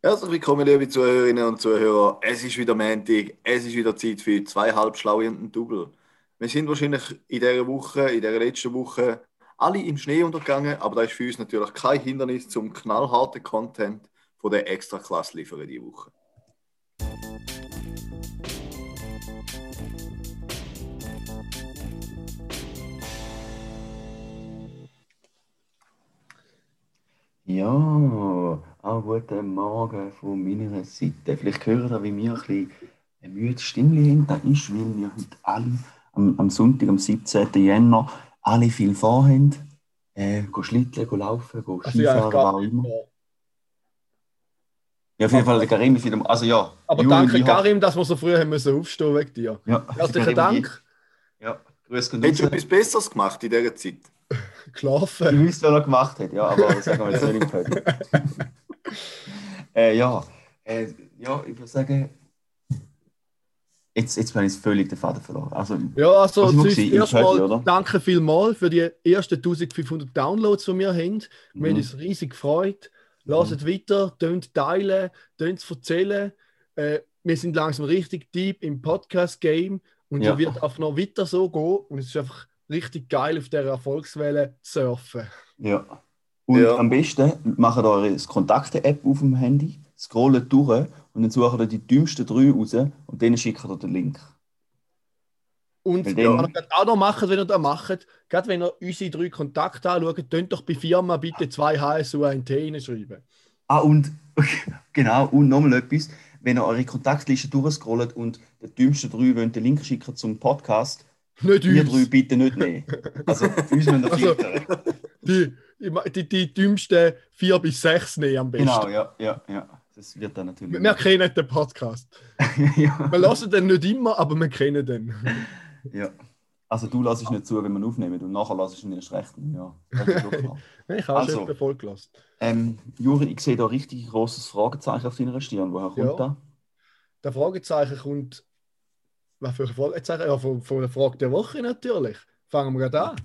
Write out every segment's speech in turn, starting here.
Herzlich willkommen, liebe Zuhörerinnen und Zuhörer. Es ist wieder Montag, es ist wieder Zeit für zwei halbschlaue und ein Double. Wir sind wahrscheinlich in dieser Woche, in dieser letzten Woche, alle im Schnee untergegangen, aber da ist für uns natürlich kein Hindernis zum knallharten Content von der Extraklasse liefern diese Woche. Ja, auch guten Morgen von meiner Seite. Vielleicht hören ihr, wie mir ein bisschen ein müdes Stimmchen hinter ist, weil wir heute alle am, am Sonntag, am 17. Jänner, alle viel vorhaben. Äh, go schlitteln, go laufen, go Also ja, Skifahren, ich was auch immer. Ja, auf jeden Fall, der Karim ist wieder. Also ja. Aber Juli, danke, ich Karim, dass wir so früh haben müssen aufstehen wegen dir. Ja, Herzlichen Karim, Dank. Ja, grüß Gott. Hättest du etwas Besseres gemacht in dieser Zeit? Ich Geschlafen. wüsste, was er gemacht hat, ja, aber das sagen wir jetzt nicht im. äh, ja, äh, ja, ich würde sagen, jetzt, jetzt bin ich völlig den Faden verloren. Also, Ja, also? Im erstmal danke vielmals für die ersten 1500 Downloads, die wir haben. Wir Mhm. haben uns riesig gefreut. Lasst weiter, tönt teilen, tönt erzählen. Äh, wir sind langsam richtig deep im Podcast-Game und Ja. wird auch noch weiter so gehen. Und es ist einfach richtig geil, auf dieser Erfolgswelle zu surfen. ja. Und Ja. am besten macht eure Kontakte-App auf dem Handy, scrollt durch und dann sucht ihr die dümmsten drei raus und denen schickt ihr den Link. Und Weil ja. was ihr auch noch macht, wenn ihr das macht, gerade wenn ihr unsere drei Kontakte anschaut, könnt doch bei Firma bitte zwei HSU ein T reinschreiben. Ah, und genau, und nochmal etwas, wenn ihr eure Kontaktliste durchscrollt und den dümmsten drei wollt den Link schicken zum Podcast, Nicht ihr uns. drei bitte nicht nehmen. Also, uns müssen wir Also-. Die, die, die dümmsten vier bis sechs nehmen am besten. Genau, ja, ja, ja. Das wird dann natürlich. Wir, wir kennen den Podcast. ja, Wir lassen den nicht immer, aber wir kennen den. ja. Also du es nicht zu, wenn wir aufnehmen und nachher lässt es ihn erst recht. Ja. Ich habe Also. schon gelassen. ähm, Juri, ich sehe da richtig großes Fragezeichen auf deiner Stirn. Woher kommt Ja. das? Der Fragezeichen kommt. Was für ein Fragezeichen? Ja, von, von der Frage der Woche natürlich. Fangen wir gerade an.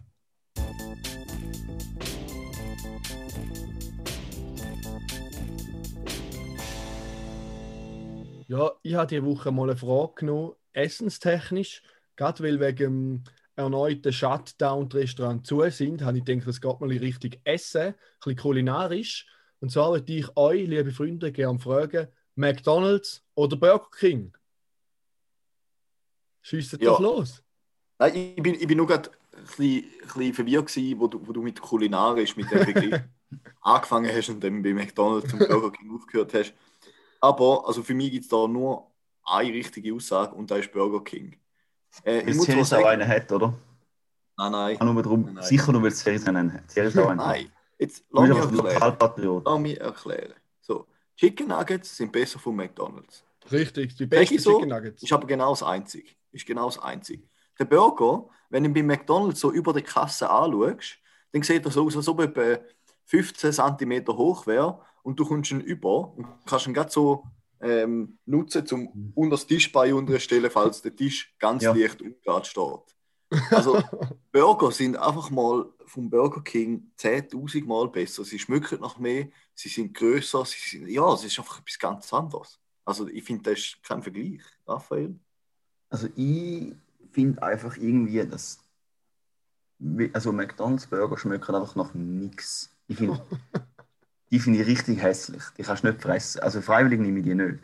Ja, ich habe diese Woche mal eine Frage genommen, essenstechnisch. Gerade weil wegen erneuten Shutdown die Restaurants zu sind, habe ich gedacht, es geht mal in Richtung Essen, ein bisschen kulinarisch. Und zwar würde ich euch, liebe Freunde, gerne fragen: McDonalds oder Burger King? Schießt Ja. doch los. Nein, ich bin, ich bin nur gerade ein bisschen, ein bisschen verwirrt gewesen, wo du, wo du mit kulinarisch, mit dem Begriff angefangen hast und dann bei McDonalds und Burger King aufgehört hast. Aber also für mich gibt es da nur eine richtige Aussage und das ist Burger King. Äh, ich Weil muss zwar Series auch einen hat, oder? nein, nein, Auch nur darum, Nein. sicher nur, weil Series einen hat. Series auch einen hat. nein. Jetzt lass mich erklären. Lass mich erklären. So, Chicken Nuggets sind besser von McDonalds. Richtig, die besten ich so? Chicken Nuggets. Ist aber genau das Einzige. Ist genau das Einzige. Der Burger, wenn du ihn bei McDonalds so über der Kasse anschaust, dann sieht er so aus, als ob er 15 cm hoch wäre und du kommst ihn über und kannst ihn gerade so ähm, nutzen, um unter das Tischbein unterstellen, falls der Tisch ganz Ja. leicht umgeht steht. Also Burger sind einfach mal vom Burger King 10.000 Mal besser. Sie schmücken nach mehr, sie sind größer, sie sind, ja, es ist einfach etwas ganz anderes. Also ich finde, das ist kein Vergleich, Raphael. Also ich finde einfach irgendwie, dass also McDonalds Burger schmecken einfach nach nichts. Ich finde, die finde ich richtig hässlich. Die kannst du nicht fressen. Also freiwillig nehme ich die nicht.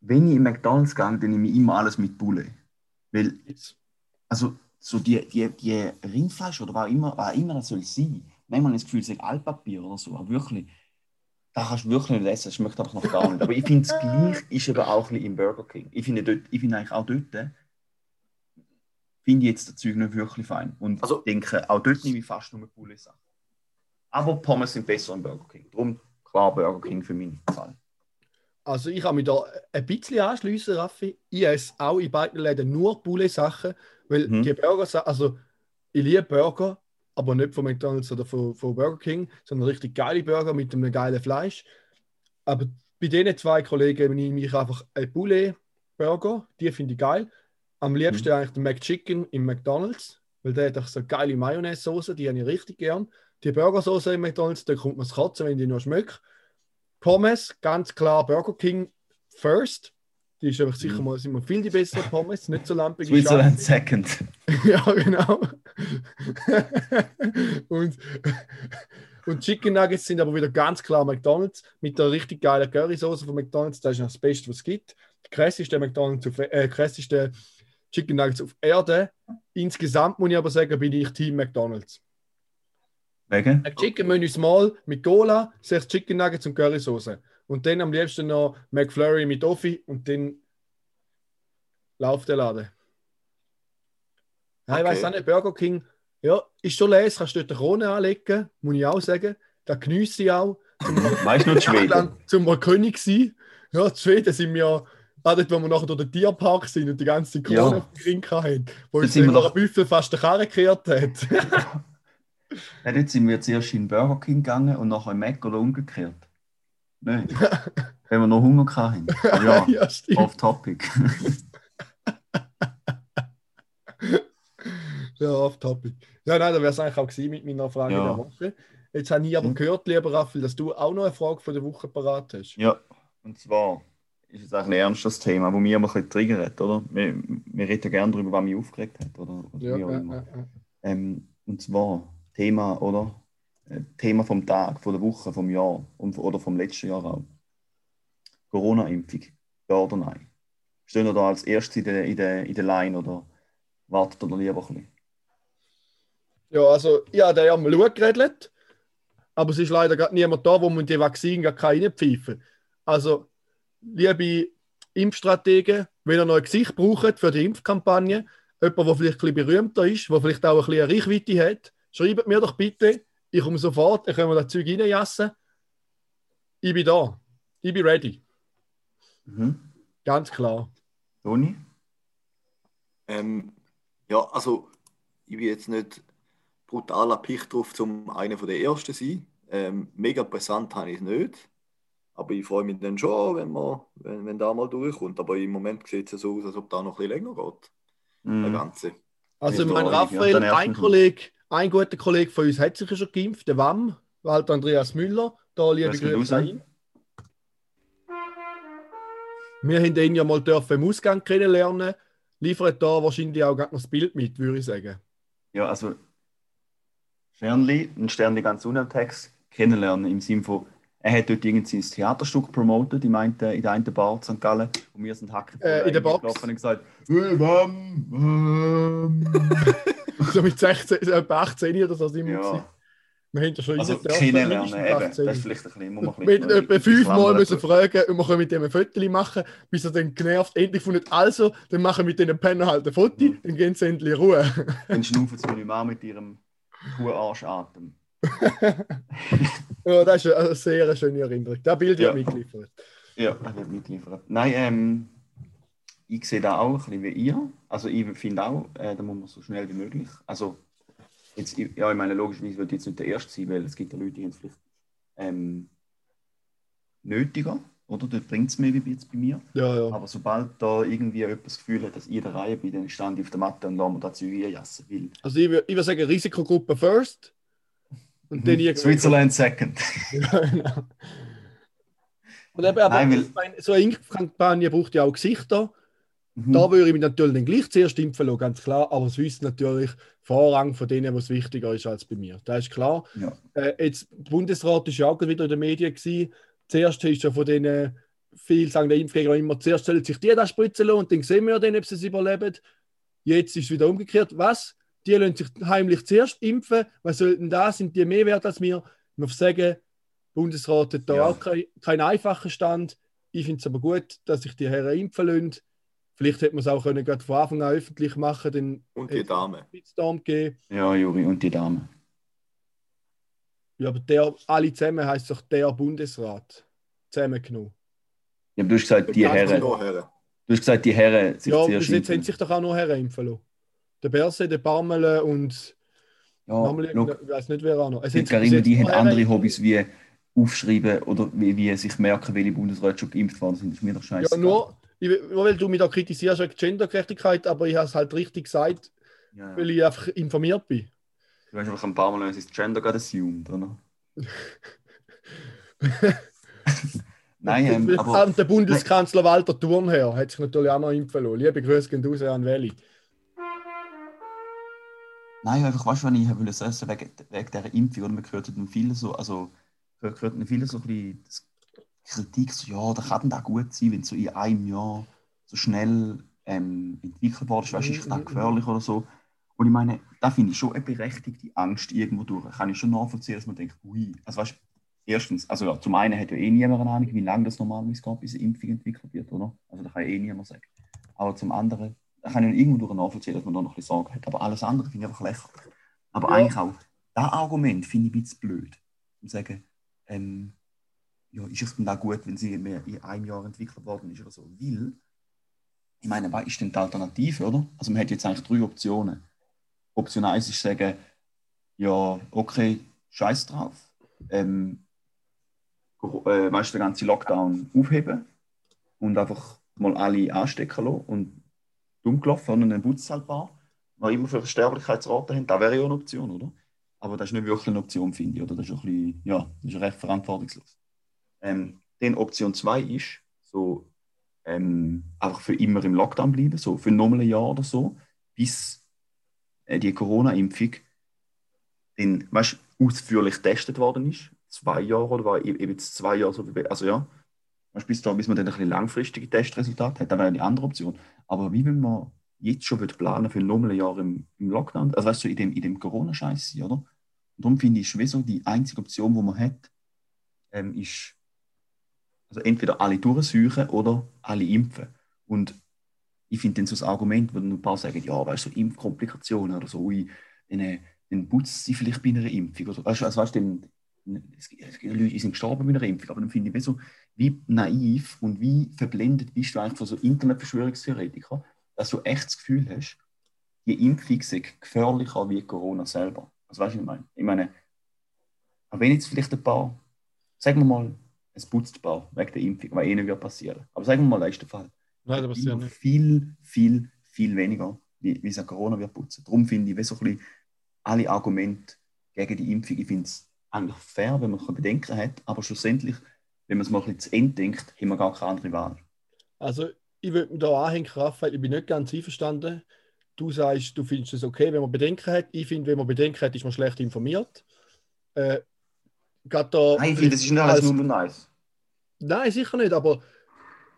Wenn ich in McDonalds gehe, dann nehme ich immer alles mit Bulle. Weil, also so die, die, die Rindfleisch oder was immer, was immer das soll sein. Manchmal habe ich das Gefühl, es ist Altpapier oder so. Aber wirklich, da kannst du wirklich nicht essen. Es schmeckt einfach noch gar nicht. Aber ich finde, das Gleiche ist eben auch ein bisschen im Burger King. Ich finde, dort, ich finde eigentlich auch dort, finde ich jetzt das Zeug nicht wirklich fein. Und Also- denke, auch dort nehme ich fast nur coole Sachen. Aber Pommes sind besser im Burger King. Darum klar Burger King für meinen Fall. Also ich kann mich da ein bisschen anschließen, Raffi. Ich esse auch in beiden Läden nur Poulet-Sachen, weil Mhm. die Burger, also ich liebe Burger, aber nicht von McDonalds oder von, von Burger King, sondern richtig geile Burger mit einem geilen Fleisch. Aber bei den zwei Kollegen nehme ich einfach einen Poulet-Burger, die finde ich geil. Am liebsten Mhm. eigentlich den McChicken im McDonalds, weil der hat auch so geile Mayonnaise-Soße, die habe ich richtig gern. Die Burgersoße im McDonalds, da kommt man das Kotzen, wenn die noch schmeckt. Pommes, ganz klar Burger King first. Die ist einfach sicher Mhm. mal, sind mal viel die besseren Pommes, nicht so lampige Switzerland second. ja, genau. und, und Chicken Nuggets sind aber wieder ganz klar McDonalds mit der richtig geilen Currysoße von McDonalds. Das ist noch das Beste, was es gibt. Der krasseste McDonalds auf, äh, krasseste Chicken Nuggets auf Erde. Insgesamt muss ich aber sagen, bin ich Team McDonalds. Wegen? Ein Chicken Menü Small mit Cola, sechs Chicken Nuggets und Currysoße. Und dann am liebsten noch McFlurry mit Toffee und dann läuft der Laden. Ja, ich Okay. weiß auch nicht, Burger King, ja, ist schon les, kannst du dort eine Krone anlegen, muss ich auch sagen. Da geniesse ich auch. Weißt du noch Schweden? Zum mal König sein. Ja, die Schweden sind wir ja, auch dort, wo wir nachher durch den Tierpark sind und die ganze Krone Ja. auf dem Ring hatten, wo uns sind wir der Büffel fast den Karren gekehrt hat. Ja, dort sind wir zuerst in Burger King gegangen und nachher in Mac oder umgekehrt. Nein. Wenn wir noch Hunger hatten. Ja, ja, stimmt. off topic. Ja, off topic. Ja, nein, da wäre es eigentlich auch gewesen mit meiner Frage Ja. der Woche. Jetzt habe ich aber Mhm. gehört, lieber Raphael, dass du auch noch eine Frage von der Woche parat hast. Ja, und zwar ist es eigentlich ein ernstes Thema, das mich immer ein bisschen triggert, oder? Wir, wir reden gerne darüber, was mich aufgeregt hat, oder? oder Ja, ja, ja. Ähm, und zwar Thema, oder? Äh, Thema vom Tag, von der Woche, vom Jahr und, oder vom letzten Jahr auch. Corona-Impfung. Ja oder nein? Stehen wir da als erstes in der, in der, in der Line oder wartet ihr lieber ein bisschen? Ja, also, ja, der haben wir geredet, aber es ist leider gerade niemand da, wo man die Vakzine gar keine reinpfeifen. Also, liebe Impfstrategen, wenn ihr noch ein Gesicht braucht für die Impfkampagne, jemand, der vielleicht ein bisschen berühmter ist, der vielleicht auch ein bisschen eine Reichweite hat, schreibt mir doch bitte, ich komme sofort, dann können wir das Zeug reinjassen. Ich bin da. Ich bin ready. Mhm. Ganz klar. Toni? Ähm, ja, also ich bin jetzt nicht brutal erpicht drauf, zum einer von der Ersten zu sein. Ähm, mega präsent habe ich es nicht. Aber ich freue mich dann schon, wenn, man, wenn, wenn da mal durchkommt. Aber im Moment sieht es so aus, als ob da noch ein bisschen länger geht, der Mhm. Ganze. Also, mein. Raphael, Dann erst ein mit- Kollege, ein guter Kollege von uns hat sich ja schon geimpft, der WAM, Walter Andreas Müller. Da liebe Grüße an ihn. Wir haben ihn ja mal dürfen im Ausgang kennenlernen. Liefert da wahrscheinlich auch gerade noch das Bild mit, würde ich sagen. Ja, also Sternli, ein Sternli ganz im Text, kennenlernen im Sinne von, er hat dort irgendwie ein Theaterstück promotet, in, einen, in der einen Bar in St. Gallen und wir sind hacken Äh, in der Box. und gesagt, «Hey, Mam, Mam.» So mit 16, so etwa 18 oder so sind wir. Ja, Wir haben ja schon also kennenlernen, eben, 18. das ist vielleicht ein bisschen, muss man ein Wir haben bisschen- etwa fünfmal müssen fragen, und wir können mit dem ein Foto machen, bis er dann genervt endlich von nicht also, dann machen wir mit den Penner halt ein Foto, Mhm. dann gehen sie endlich Ruhe. Dann schnaufen sie nicht mehr mit ihrem Kuharschatmen. Ja, das ist eine sehr schöne Erinnerung. Das Bild Ja. mitgeliefert. Ja, er wird mitgeliefert. Nein, ähm, ich sehe da auch ein bisschen wie ihr. Also ich finde auch, äh, da muss man so schnell wie möglich. Also jetzt, ich- ja, ich meine, logischerweise wird jetzt nicht der Erste sein, weil es gibt ja Leute, die haben es vielleicht ähm, nötiger, oder? Dort bringt es wie jetzt bei mir. Ja, ja. Aber sobald da irgendwie jemand das Gefühl hat, dass ich in der Reihe bin, dann stand ich auf der Matte und lasse mir dazu einjassen. Weil Also ich würde ich würd sagen, Risikogruppe first. Und dann irgendwie. Switzerland second. Ja, genau. Und eben, aber Nein, weil- so eine Impfkampagne braucht ja auch Gesichter. Mhm. Da würde ich mich natürlich dann gleich zuerst impfen lassen, ganz klar. Aber es wissen natürlich Vorrang von denen, was wichtiger ist als bei mir. Das ist klar. Ja. Äh, jetzt, der Bundesrat ist ja auch wieder in den Medien gewesen. Zuerst ist ja von denen, viele sagen der Impfgegner immer, zuerst sollen sich die das spritzen lassen und dann sehen wir dann, ob sie es überleben. Jetzt ist es wieder umgekehrt. Was? Die lassen sich heimlich zuerst impfen. Was sollten da? Sind die mehr wert als wir? Ich muss sagen, der Bundesrat hat da Ja. auch keinen kein einfachen Stand. Ich finde es aber gut, dass sich die Herren impfen lassen. Vielleicht hätte man es auch können, gerade von Anfang an öffentlich machen können. Und die Dame. Ja, Juri, und die Dame. Ja, aber der, alle zusammen heisst doch der Bundesrat. Zusammengenommen. Ja, aber du hast gesagt, die Herren. Herren. Du hast gesagt, die Herren sich Ja, bis jetzt haben impfen. sich doch auch noch Herren impfen lassen. Der Berse, der Parmele und Ja, schau, irgendein- ich weiß nicht, wer auch noch. Es die jetzt die Herren andere Hobbys wie aufschreiben oder wie, wie sich merken, welche Bundesräte schon geimpft worden sind. Das ist mir doch scheiße. Ja, nur, ich, nur weil du mich da kritisierst wegen Gendergerechtigkeit, aber ich habe es halt richtig gesagt, Ja, weil ich einfach informiert bin. Du hast einfach ein paar Mal, es Gender gerade assumed, oder? Nein, ähm, aber der Bundeskanzler Walter Thurnherr hat sich natürlich auch noch impfen lassen. Liebe Grüße gehen raus an Welli. Nein, einfach, weißt du, wenn ich will sagen, wegen, wegen dieser Impfung, oder man hört dann viele so, also, man hört dann viele so ein bisschen das Kritik, so, ja, da kann das gut sein, wenn so in einem Jahr so schnell ähm, entwickelt worden ist, weißt du, ist das gefährlich oder so. Und ich meine, da finde ich schon eine berechtigte Angst irgendwo durch. Kann ich schon nachvollziehen, dass man denkt, ui, also weißt du, erstens, also ja, zum einen hat ja eh niemand eine Ahnung, wie lange das normalerweise geht, bis eine Impfung entwickelt wird, oder? Also da kann ja eh niemand sagen. Aber zum anderen, da kann ich irgendwo durch nachvollziehen, dass man da noch ein bisschen Sorge hat. Aber alles andere finde ich einfach lächerlich. Aber Ja. eigentlich auch, das Argument finde ich ein bisschen blöd. Um zu sagen, ähm, ja, ist es denn da gut, wenn sie mehr in einem Jahr entwickelt worden ist oder so? Weil, ich meine, was ist denn die Alternative, oder? Also man hat jetzt eigentlich drei Optionen. Option 1 ist sagen, ja, okay, scheiß drauf. Ähm, äh, weißt du, den ganzen Lockdown aufheben und einfach mal alle anstecken lassen und dumm gelaufen und putzt es halt paar. Was immer für Sterblichkeitsraten haben, das wäre ja eine Option, oder? Aber das ist nicht wirklich eine Option, finde ich, oder? Das ist, ein bisschen, ja, das ist recht verantwortungslos. Ähm, dann Option 2 ist, so, ähm, einfach für immer im Lockdown bleiben, so für nochmal ein Jahr oder so, bis äh, die Corona-Impfung ausführlich getestet worden ist. Zwei Jahre oder war eben jetzt zwei Jahre so also ja, weißt, bis, man dann ein bisschen langfristige Testresultate hat, das wäre die andere Option. Aber wie wenn man jetzt schon planen für nochmal ein Jahr im, im Lockdown, also weißt du, in dem, in dem Corona-Scheiß, oder? Und darum finde ich, ist wie so die einzige Option, die man hat, ähm, ist, also entweder alle durchsuchen oder alle impfen. Und ich finde dann so das Argument, wo dann ein paar sagen, ja, weißt du, so Impfkomplikationen oder so, ui, dann, äh, dann putzt sie vielleicht bei einer Impfung. Oder, weißt also, weißt, du, dann, es gibt Leute, die sind gestorben bei einer Impfung, aber dann finde ich wie so, wie naiv und wie verblendet bist du eigentlich von so Internetverschwörungstheoretikern, dass du echt das Gefühl hast, die Impfung sei gefährlicher wie Corona selber. Also weißt du, was ich meine? Ich meine, auch wenn jetzt vielleicht ein paar, sagen wir mal, es putzt ein paar wegen der Impfung, was eh nicht wird passieren. Aber sagen wir mal, das ist der Fall. Nein, das passiert nicht. viel, viel, viel weniger, wie, wie es an Corona wird putzen. Darum finde ich, wie so ein bisschen alle Argumente gegen die Impfung, ich finde es eigentlich fair, wenn man Bedenken hat, aber schlussendlich, wenn man es mal ein bisschen zu Ende denkt, haben wir gar keine andere Wahl. Also, ich würde mir da anhängen, Raphael, ich bin nicht ganz einverstanden. Du sagst, du findest es okay, wenn man Bedenken hat. Ich finde, wenn man Bedenken hat, ist man schlecht informiert. Äh, da, Nein, ich finde, das ist nicht alles als- 0 und 1. Nein, sicher nicht, aber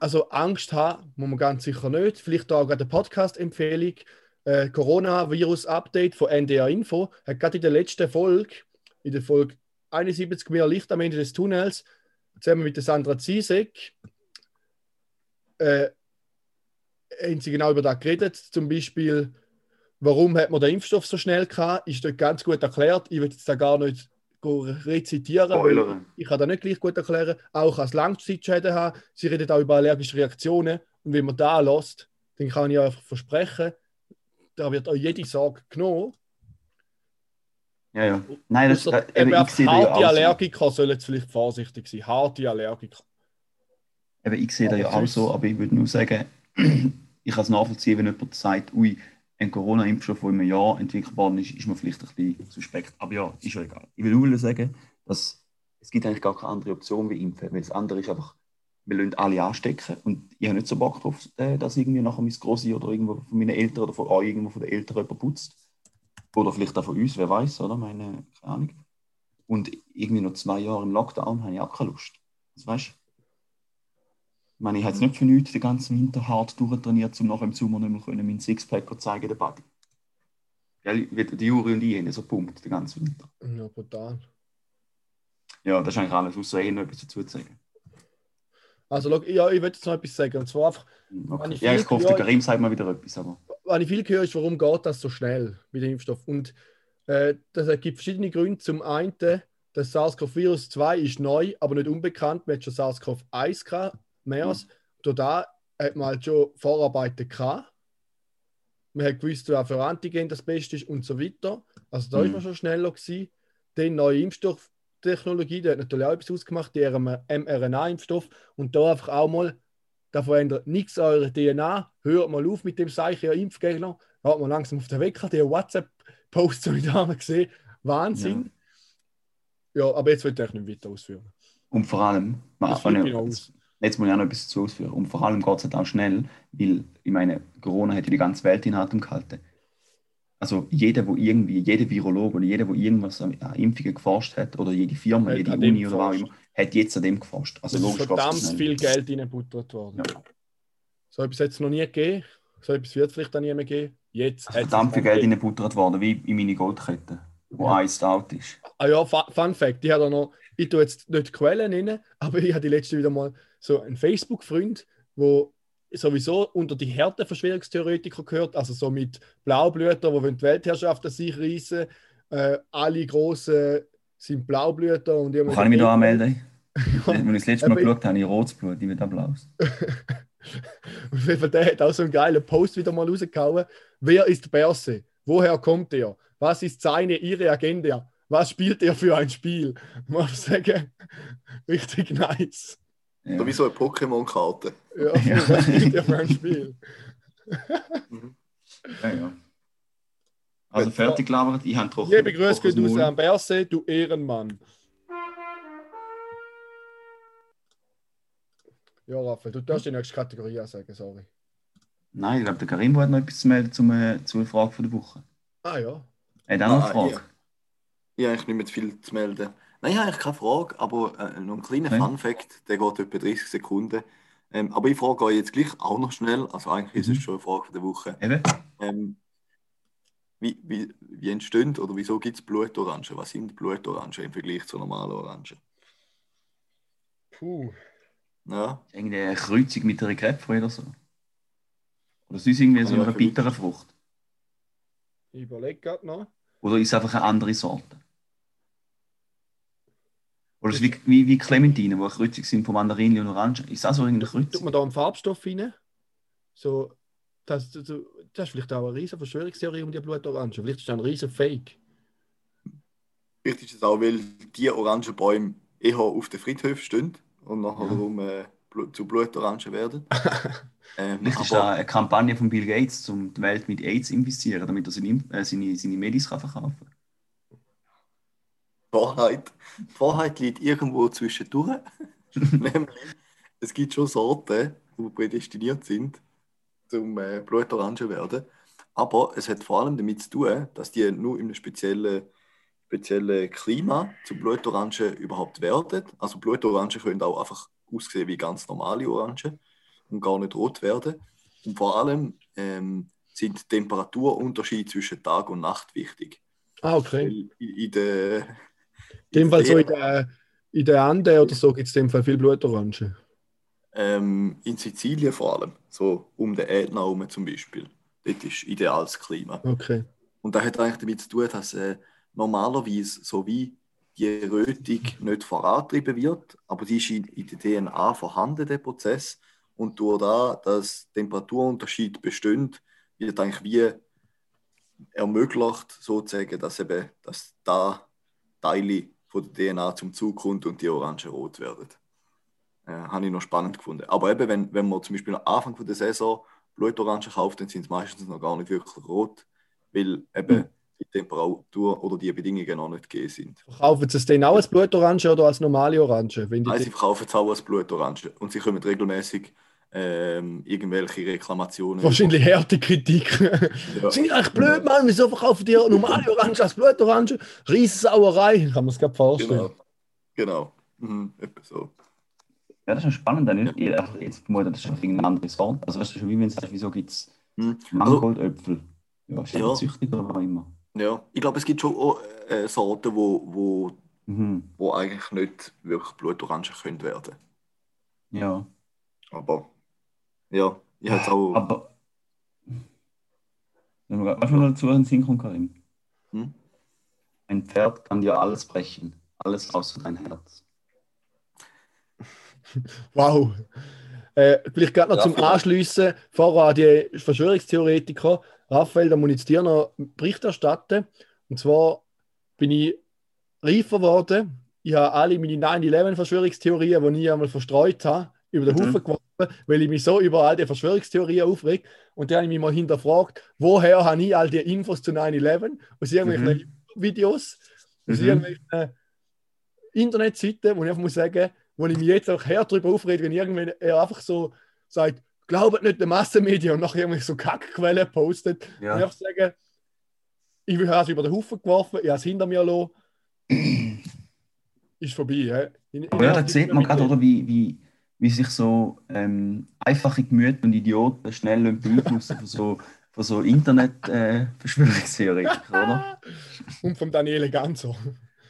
also Angst haben muss man ganz sicher nicht. Vielleicht auch gerade eine Podcast-Empfehlung. Äh, Coronavirus-Update von NDR Info hat gerade in der letzten Folge, in der Folge 71 mehr Licht am Ende des Tunnels, zusammen mit der Sandra Ziesek, äh, haben sie genau über das geredet. Zum Beispiel, warum hat man den Impfstoff so schnell gehabt, ist dort ganz gut erklärt. Ich will jetzt da gar nicht rezitieren. ich kann das nicht gleich gut erklären, auch als Langzeitschäden haben. Sie reden auch über allergische Reaktionen. Und wenn man da lässt, dann kann ich einfach versprechen, da wird auch jede Sorge genommen. Ja, ja. Nein, das, das, eben, ich sehe da ja harte auch so. Allergiker sollen jetzt vielleicht vorsichtig sein. Harte Allergiker. Eben, ich sehe da ja Aber auch so, aber ich würde nur sagen, ich kann es nachvollziehen, wenn jemand sagt, ui, ein Corona-Impfstoff, der in einem Jahr entwickelt worden ist, ist mir vielleicht ein bisschen suspekt. Aber ja, ist ja egal. Ich will nur sagen, dass es gibt eigentlich gar keine andere Option wie Impfen, weil das andere ist einfach, wir lassen alle anstecken und ich habe nicht so Bock drauf, äh, dass irgendwie nachher mein Grossi oder irgendwo von meinen Eltern oder von euch irgendwo von den Eltern jemand putzt. Oder vielleicht auch von uns, wer weiß, oder? Meine, keine Ahnung. Und irgendwie noch zwei Jahre im Lockdown habe ich auch keine Lust. Das weißt du? Ich meine, ich habe jetzt nicht für nichts den ganzen Winter hart durchtrainiert, um nachher im Sommer nicht mehr können, meinen Sixpack zu zeigen, den Buddy. Gell? Wie Die Juri und ich haben so gepumpt den ganzen Winter. Ja, brutal. Ja, das ist eigentlich alles, außer eh noch etwas dazu zu sagen. Also, ja, ich würde jetzt noch etwas sagen. Und zwar einfach, Wenn Okay. Ja, ich hoffe, der Karim sagt mal wieder etwas, aber was ich viel höre, ist, warum geht das so schnell mit dem Impfstoff? Und äh, das gibt verschiedene Gründe. Zum einen, das SARS-CoV-Virus 2 ist neu, aber nicht unbekannt. Man hat schon SARS-CoV-1 gehabt, MERS. Durch da hat man halt schon Vorarbeiten gehabt. Man hat gewusst, was für Antigen das Beste ist und so weiter. Also da Mhm. ist man schon schneller gewesen. Dann neue Impfstofftechnologie, die hat natürlich auch etwas ausgemacht, die mRNA-Impfstoff. Und da einfach auch mal, da verändert nichts an eurer DNA. Hört mal auf mit dem Zeichen, ihr Impfgegner. Hat man langsam auf den Wecker, die WhatsApp-Posts habe ich da mal gesehen. Wahnsinn. Ja. aber jetzt will ich nicht weiter ausführen. Und vor allem, ich aus. jetzt muss ich auch noch etwas zu ausführen. Und vor allem geht es halt auch schnell, weil, ich meine, Corona hat ja die ganze Welt in Atem gehalten. Also jeder, wo irgendwie, jeder Virologe oder jeder, wo irgendwas an Impfungen geforscht hat, oder jede Firma, Hat jede Uni oder was auch immer, hat jetzt an dem geforscht. Also Es ist logisch verdammt viel Geld reingebuttert worden. Ja. So etwas hat es noch nie gegeben. So etwas wird es vielleicht auch nie mehr geben. Jetzt Also verdammt viel Geld reingebuttert worden, wie in meine Goldkette, wo Ja. iced out ist. Ah ja, Fu- Fun Fact, ich habe da noch, ich tue jetzt nicht Quellen rein, aber ich habe die letzte wieder mal so einen Facebook-Freund, wo sowieso unter die härten Verschwörungstheoretiker gehört, also so mit Blaublüter, die die Weltherrschaft an sich reissen. Äh, alle Großen sind Blaublüter und Wo kann ich mich da anmelden? Wenn ich das letzte Mal ich- geschaut habe, ich rotes Blut, ich will Applaus. Auf jeden Fall, der hat auch so einen geilen Post wieder mal rausgehauen. Wer ist Berse? Woher kommt er? Was ist seine, ihre Agenda? Was spielt er für ein Spiel? Muss ich sagen, richtig nice. Ja. So wie so eine Pokémon-Karte. Ja, Ja. was spielt er für ein Spiel? Ja, ja. Also fertig gelabert, ich habe trocken. Liebe Grüße raus Maul. an Berse, du Ehrenmann. Ja, Raphael, du darfst die nächste Kategorie sagen, sorry. Nein, ich glaube, der Karim hat noch etwas zu melden zum, äh, zur Frage von der Woche. Ah ja. Er hat auch noch Ah, eine Frage. ja. Ich habe eigentlich nicht mehr zu viel zu melden. Nein, ich habe eigentlich keine Frage, aber äh, noch ein kleiner Okay. Fun-Fact, der geht etwa 30 Sekunden. Ähm, aber ich frage euch jetzt gleich auch noch schnell, also eigentlich ist Mhm. es schon eine Frage von der Woche. Eben? Ähm, wie, wie, wie entstehen oder wieso gibt es Blutorangen? Was sind Blutorangen im Vergleich zur normalen Orange? Puh. Ja, Irgendwie eine Kreuzung mit einer Grapefruit oder so. Oder sonst irgendwie so Ja, eine bittere Frucht. Ich überlege gerade noch. Oder ist es einfach eine andere Sorte? Oder ist es wie, wie, wie Clementine, die eine Kreuzung sind von Mandarinen und Orangen? Ist das so irgendeine Tut Kreuzung? man da einen Farbstoff rein? So, das, das, das ist vielleicht auch eine riesige Verschwörungstheorie um die Blutorange. Vielleicht ist das ein riesen Fake. vielleicht ist es auch, weil die Orangenbäume eher auf den Friedhöfen stehen und nachher Ja. darum äh, zu Blutorangen werden. ähm, Vielleicht ist das eine Kampagne von Bill Gates, um die Welt mit AIDS zu infizieren, damit er seine, äh, seine, seine Medis kann verkaufen kann. Wahrheit, die Wahrheit liegt irgendwo zwischendurch. Nämlich, es gibt schon Sorten, die prädestiniert sind, zum äh, Blutorange werden. Aber es hat vor allem damit zu tun, dass die nur in einem speziellen, speziellen Klima zu Blutorangen überhaupt werden. Also Blutorangen können auch einfach aussehen wie ganz normale Orangen und gar nicht rot werden. Und vor allem ähm, sind Temperaturunterschiede zwischen Tag und Nacht wichtig. Ah, okay. In, in der In dem Fall so in der, in der Ande oder so gibt es in dem Fall viel Blutorange. Ähm, in Sizilien vor allem, so um den Ätna herum zum Beispiel. Dort ist ideales Klima. Okay. Und das hat eigentlich damit zu tun, dass äh, normalerweise so wie die Rötung nicht vorangetrieben wird, aber die ist in, in der DNA vorhanden, der Prozess. Und durch das, dass Temperaturunterschied bestehen, wird eigentlich wie ermöglicht, sozusagen, dass eben dass da Teile von der DNA zum Zug kommt und die Orangen rot werden. Äh, habe ich noch spannend gefunden. Aber eben, wenn, wenn man zum Beispiel am Anfang von der Saison Blutorangen kauft, dann sind sie meistens noch gar nicht wirklich rot, weil eben Mhm. die Temperatur oder die Bedingungen noch nicht gegeben sind. Verkaufen sie es denn auch als Blutorange oder als normale Orange? Wenn Nein, sie verkaufen es auch als Blutorange und sie kommen regelmäßig ähm, irgendwelche Reklamationen. wahrscheinlich harte Kritik. Ja. Sind eigentlich blöd, Mann? Wieso verkaufen die normale Orange als Blutorange? Riesensauerei. Kann man es gerade vorstellen. Genau, genau. Mhm, so. Ja, das ist schon spannend. Dann nicht, ich also jetzt vermute, das ist einfach irgendeine andere Sorte. Also, weißt du, schon wie wenn du sagst, wieso gibt es Mhm. Mangoldäpfel? Ja, ist Ja. ja züchtig oder was auch immer. Ja, ich glaube, es gibt schon auch, äh, Sorten, wo, wo, Mhm. wo eigentlich nicht wirklich Blutorangen können werden. Ja. Aber ja, ich hätte es auch. Aber. Wenn was mir dazu in den Sinn kommt, Karim? Hm? Ein Pferd kann dir alles brechen. Alles außer dein Herz. Wow. Äh, vielleicht gerade noch Ja, zum. Anschliessen, vorher an die Verschwörungstheoretiker. Raphael, da muss ich jetzt dir noch Bericht erstatten. Und zwar bin ich reifer geworden. Ich habe alle meine 9-11-Verschwörungstheorien, die ich einmal verstreut habe, über den Mhm. Haufen geworfen, weil ich mich so über all die Verschwörungstheorien aufrege. Und dann habe ich mich mal hinterfragt, woher habe ich all die Infos zu 9-11? Aus irgendwelchen Videos, aus Mhm. irgendwelchen Internetseiten, wo ich einfach muss sagen, wo ich mich jetzt auch her darüber aufrede, wenn irgendwann er einfach so sagt, glaubt nicht den Massenmedien und nachher irgendwie so Kackquellen postet. Ja. Und ich sagen, ich habe es über den Haufen geworfen, ich habe es hinter mir gelassen. ist vorbei. hä? In- in Aber ja, da sieht man gerade, oder, wie, wie, wie sich so ähm, einfache Gemüter und Idioten schnell beeinflussen von so, von so Internet-Verschwörungstheoretikern, oder? Und vom Daniele Ganser.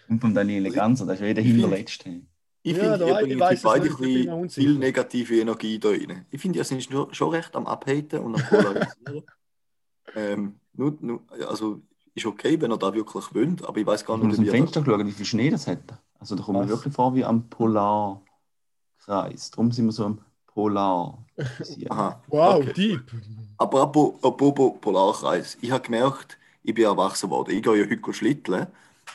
Und von Daniele Ganser, das ist ja jeder find- Hinterletzte. Ich Ja, finde, da ihr ich bringt weiss beide nicht, ein ich mir bisschen viel negative Energie da rein. Ich finde, ihr seid schon, schon recht am Abhaten und am Polarisieren. ähm, nur, nur, also, ist okay, wenn ihr da wirklich wollt, aber ich weiß gar Ich muss nicht, aus dem wie ihr Fenster schauen, wie viel Schnee das hat. Also da kommt man Was? wirklich vor wie am Polarkreis. Darum sind wir so am Polar. Aha, Wow, okay. deep. Aber apropos apropos Polarkreis, ich habe gemerkt, ich bin erwachsen worden. Ich gehe ja heute schlitteln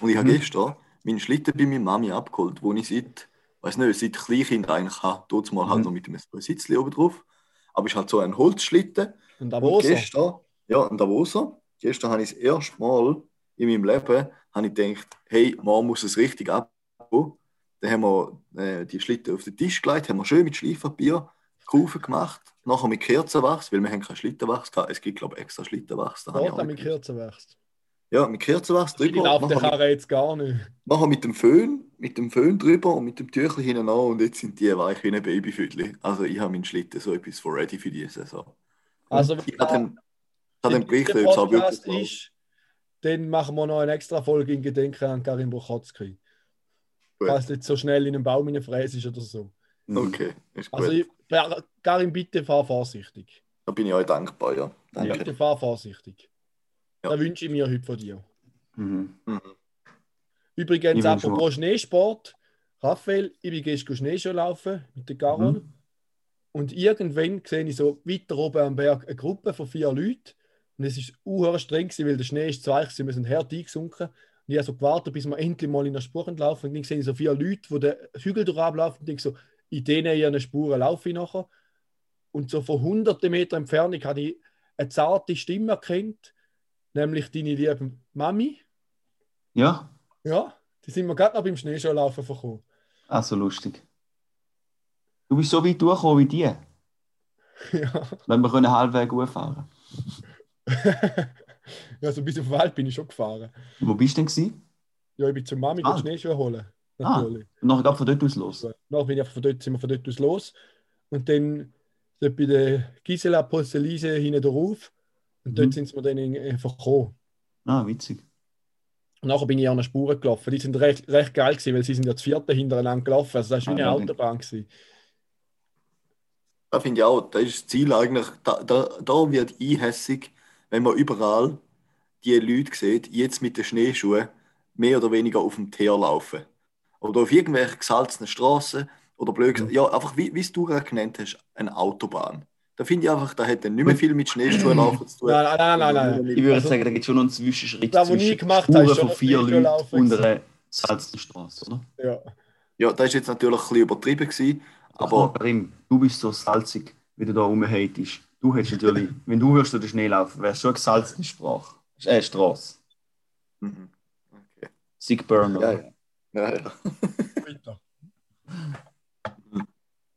und ich habe Mhm. gestern meinen Schlitten bei meiner Mami abgeholt, wo ich seit, weiß nicht, seit Kleinkind eigentlich habe. Dort mal halt Mhm. noch mit einem Sitzli oben drauf. Aber es ist halt so ein Holzschlitten. Und Und Davoser. gestern, ja, ein Davoser, gestern habe ich das erste Mal in meinem Leben habe ich gedacht, hey, man muss es richtig abbauen. Dann haben wir äh, die Schlitten auf den Tisch gelegt, haben wir schön mit Schleifpapier Kufen gemacht, nachher mit Kerzenwachs, weil wir haben keinen Schlittenwachs gehabt. Es gibt, glaube ich, extra Schlittenwachs. Da Dort mit wächst. Ja, mit Kerzenwachs Ich drüber, laufe der nachher, Karre jetzt gar nicht. nachher mit dem Föhn, mit dem Föhn drüber und mit dem Tüchli hinten und jetzt sind die weich wie ein Babyfüdli. Also ich habe meinen Schlitten so etwas for ready für diese Saison. Also, Ich habe ich wenn dann berichtet, der ob es auch wirklich ist, dann machen wir noch eine extra Folge in Gedenken an Karin Buchotski. Gut. Falls du jetzt so schnell in einen Baum hineinfräst ist oder so. Okay, ist gut. Also, ich, Karin, bitte fahr vorsichtig. Da bin ich euch dankbar, ja. Danke. Bitte fahr vorsichtig. Ja. Das wünsche ich mir heute von dir. Mhm. Übrigens, Ich wünsche apropos Schneesport, Raphael, ich bin gestern Schneeschuh laufen mit der Carol. Mhm. Und irgendwann sehe ich so weiter oben am Berg eine Gruppe von vier Leuten. Und es ist unheuer streng, weil der Schnee ist zu weich, sie sind hart eingesunken. Und ich habe so gewartet, bis wir endlich mal in der Spur entlaufen. Und dann sehe ich so vier Leute, die den Hügel durchlaufen. Und denke so, in denen ihren Spuren laufe ich nachher. Und so von hunderten Metern Entfernung habe ich eine zarte Stimme erkannt, nämlich deine liebe Mami. Ja, Ja, die sind wir gerade noch beim Schneeschuhlaufen verkommen. also lustig. Du bist so weit durchgekommen wie die. ja. Wenn wir können halbwegs gut fahren. also bis auf den Wald bin ich schon gefahren. Wo bist du denn? Gewesen? Ja, ich bin zur Mami Ah. ah. Schneeschuhe holen. Ah. Natürlich. Und nachher gab von dort aus los. Dann bin ich von dort, sind wir von dort aus los. Und dann dort bei der Gisela Postelise hinten drauf. Und dort Mhm. sind wir dann in- einfach gekommen. Ah, witzig. Und nachher bin ich an der Spuren gelaufen. Die sind recht, recht geil gewesen, weil sie sind ja das vierte hintereinander gelaufen. Also das war wie Ah, eine ja, Autobahn. Gewesen. Da finde ich auch, da ist das Ziel eigentlich, da, da, da wird einhässig, wenn man überall die Leute sieht, jetzt mit den Schneeschuhen mehr oder weniger auf dem Teer laufen. Oder auf irgendwelchen gesalzenen Straßen oder blöd gesagt, ja, einfach wie, wie es du gerade genannt hast, eine Autobahn. Da finde ich einfach, da dann nicht mehr viel mit Schneeschuhen laufen zu tun. Nein, nein, nein, nein, nein. Ich würde Also- sagen, da gibt es schon noch einen Zwischenschritt was ich zwischen gemacht Spuren habe, ist von schon vier Leuten und einer Salzstraße, oder? Ja. Ja, das ist jetzt natürlich ein bisschen übertrieben gewesen, Aber Karim, du bist so salzig, wie du da rumhatest. Du hättest natürlich, wenn du würdest durch den Schnee laufen, wärst du schon eine gesalzene Sprache. Äh, Straße. mhm. okay. Sick Burner. ja, ja. ja, ja.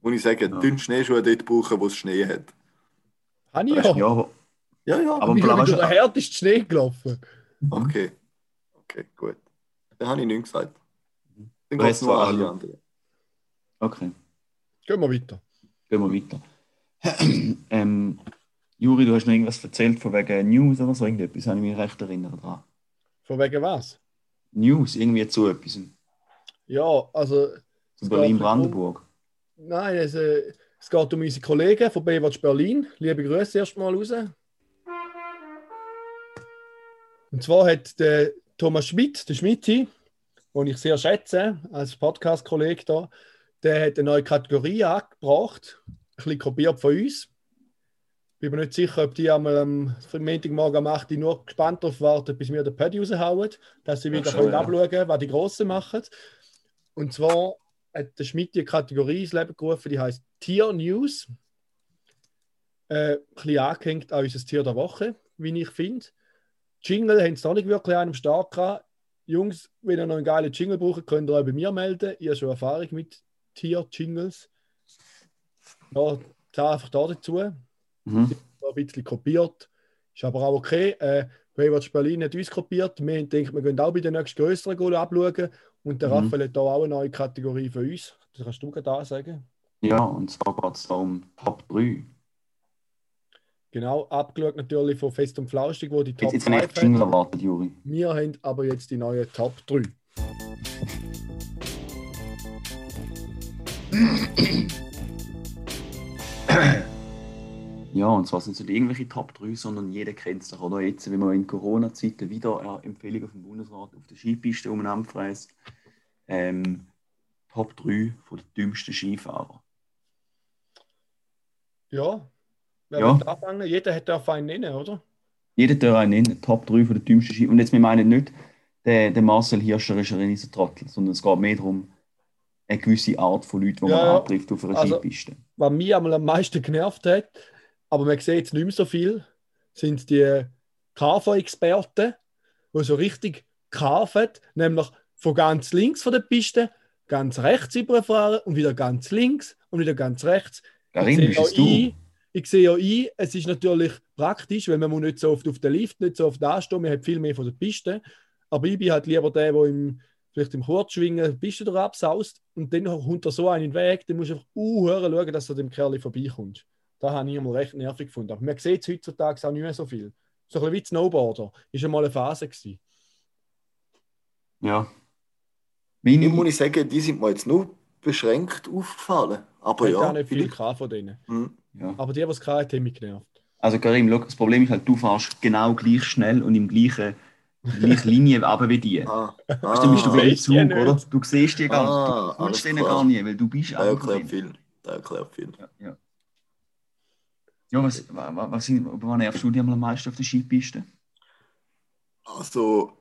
Muss ich sagen, Ja. dünn Schneeschuhe dort brauchen, wo es Schnee hat. Habe ich Ja, ja. ja aber, Ja, ja, aber Ich bin durch den härtesten Schnee gelaufen. okay. Okay, gut. Dann habe ich nichts gesagt. Dann Du geht es nur alle also- anderen. Gehen Okay, wir weiter. gehen wir weiter. ähm, Juri, du hast noch irgendwas erzählt von wegen News oder so, irgendetwas, habe ich mich recht erinnert dran. Von wegen was? News, irgendwie zu etwas. Ja, also. Zu Berlin-Brandenburg. Um- Nein, es, äh, es geht um unsere Kollegen von Baywatch Berlin. Liebe Grüße erstmal raus. Und zwar hat der Thomas Schmidt, der Schmidti, den ich sehr schätze, als Podcast-Kollege da, der hat eine neue Kategorie angebracht, ein bisschen kopiert von uns. Bin mir nicht sicher, ob die einmal am Montagmorgen 8 Uhr nur gespannt darauf warten, bis wir den Paddy raushauen, dass sie wieder können ja. abschauen was die Grossen machen. Und zwar hat der Schmidt die Kategorie ins Leben gerufen, die heißt Tier News. Äh, ein bisschen angehängt an unser Tier der Woche, wie ich finde. Jingle haben sie noch nicht wirklich an einem Start gehabt. Jungs, wenn ihr noch einen geilen Jingle braucht, könnt ihr euch bei mir melden. Ich habe schon Erfahrung mit Top-Tier-Jingles. Ja, da einfach da dazu. Mhm. Ein bisschen kopiert. Ist aber auch okay. Äh, Baywatch Berlin hat uns kopiert. Wir denken, wir gehen auch bei den nächsten größeren Goal abschauen. Und der Mhm. Raphael hat da auch eine neue Kategorie für uns. Das kannst du gerade da sagen. Ja, und zwar geht es um Top 3. Genau, abgeschaut natürlich von Fest und Flauschig, wo die Jetzt, Top jetzt habe ich 5 Jingle erwartet, Juri. Wir haben aber jetzt die neue Top 3. Ja, und zwar sind es nicht irgendwelche Top 3, sondern jeder kennt es doch. Oder jetzt, wenn man in Corona-Zeiten wieder äh, Empfehlungen vom Bundesrat auf der Skipiste umeinander fräst. Ähm, Top 3 von den dümmsten Skifahrer. Ja, wer Ja. anfangen? Jeder hat darf einen nennen, oder? Jeder darf einen nennen, Top 3 von den dümmsten Skifahrer. Und jetzt, wir meinen nicht, der, der Marcel Hirscher ist ein riesen Trottel, sondern es geht mehr darum, eine gewisse Art von Leuten, die Ja, man antrifft auf einer Also- Skipiste. Was mich einmal am meisten genervt hat, aber man sieht jetzt nicht mehr so viel, sind die KV-Experten, die so richtig kaufen, nämlich von ganz links von der Piste, ganz rechts überfahren und wieder ganz links und wieder ganz rechts. Karin, ich bist ja ein, du? ich sehe ja ein, es ist natürlich praktisch, weil man muss nicht so oft auf den Lift, nicht so oft anstehen, man hat viel mehr von der Piste. Aber ich bin halt lieber der, der im, vielleicht im Kurzschwingen die Piste drauf absaust und dann kommt er so einen Weg, dann musst du einfach uh, schauen, dass du dem Kerl vorbeikommst. Da habe ich einmal recht nervig gefunden. Aber man sieht es heutzutage auch nicht mehr so viel. So ein bisschen wie Snowboarder. Ist einmal eine Phase gewesen. Ja. Ich Meine, muss ich sagen, die sind mir jetzt nur beschränkt aufgefallen. Aber Ich habe ja, gar nicht viel vielleicht. gehabt von denen. Hm. ja. Aber die, die es gehabt haben, mich genervt. Also Karim, schau, das Problem ist halt, du fährst genau gleich schnell und im gleichen gleiche Linie aber wie die. Ah, Weißt du, dann bist du Ah. wie im Zug, nicht? oder? Du siehst die gar Ah, nicht. Du alles kommst denen klar. gar nicht, weil du bist der einfach erklärt viel. Der erklärt viel. Ja, ja. Ja was, was, was, sind- was nervst du dich am meisten auf der Skipiste? Also,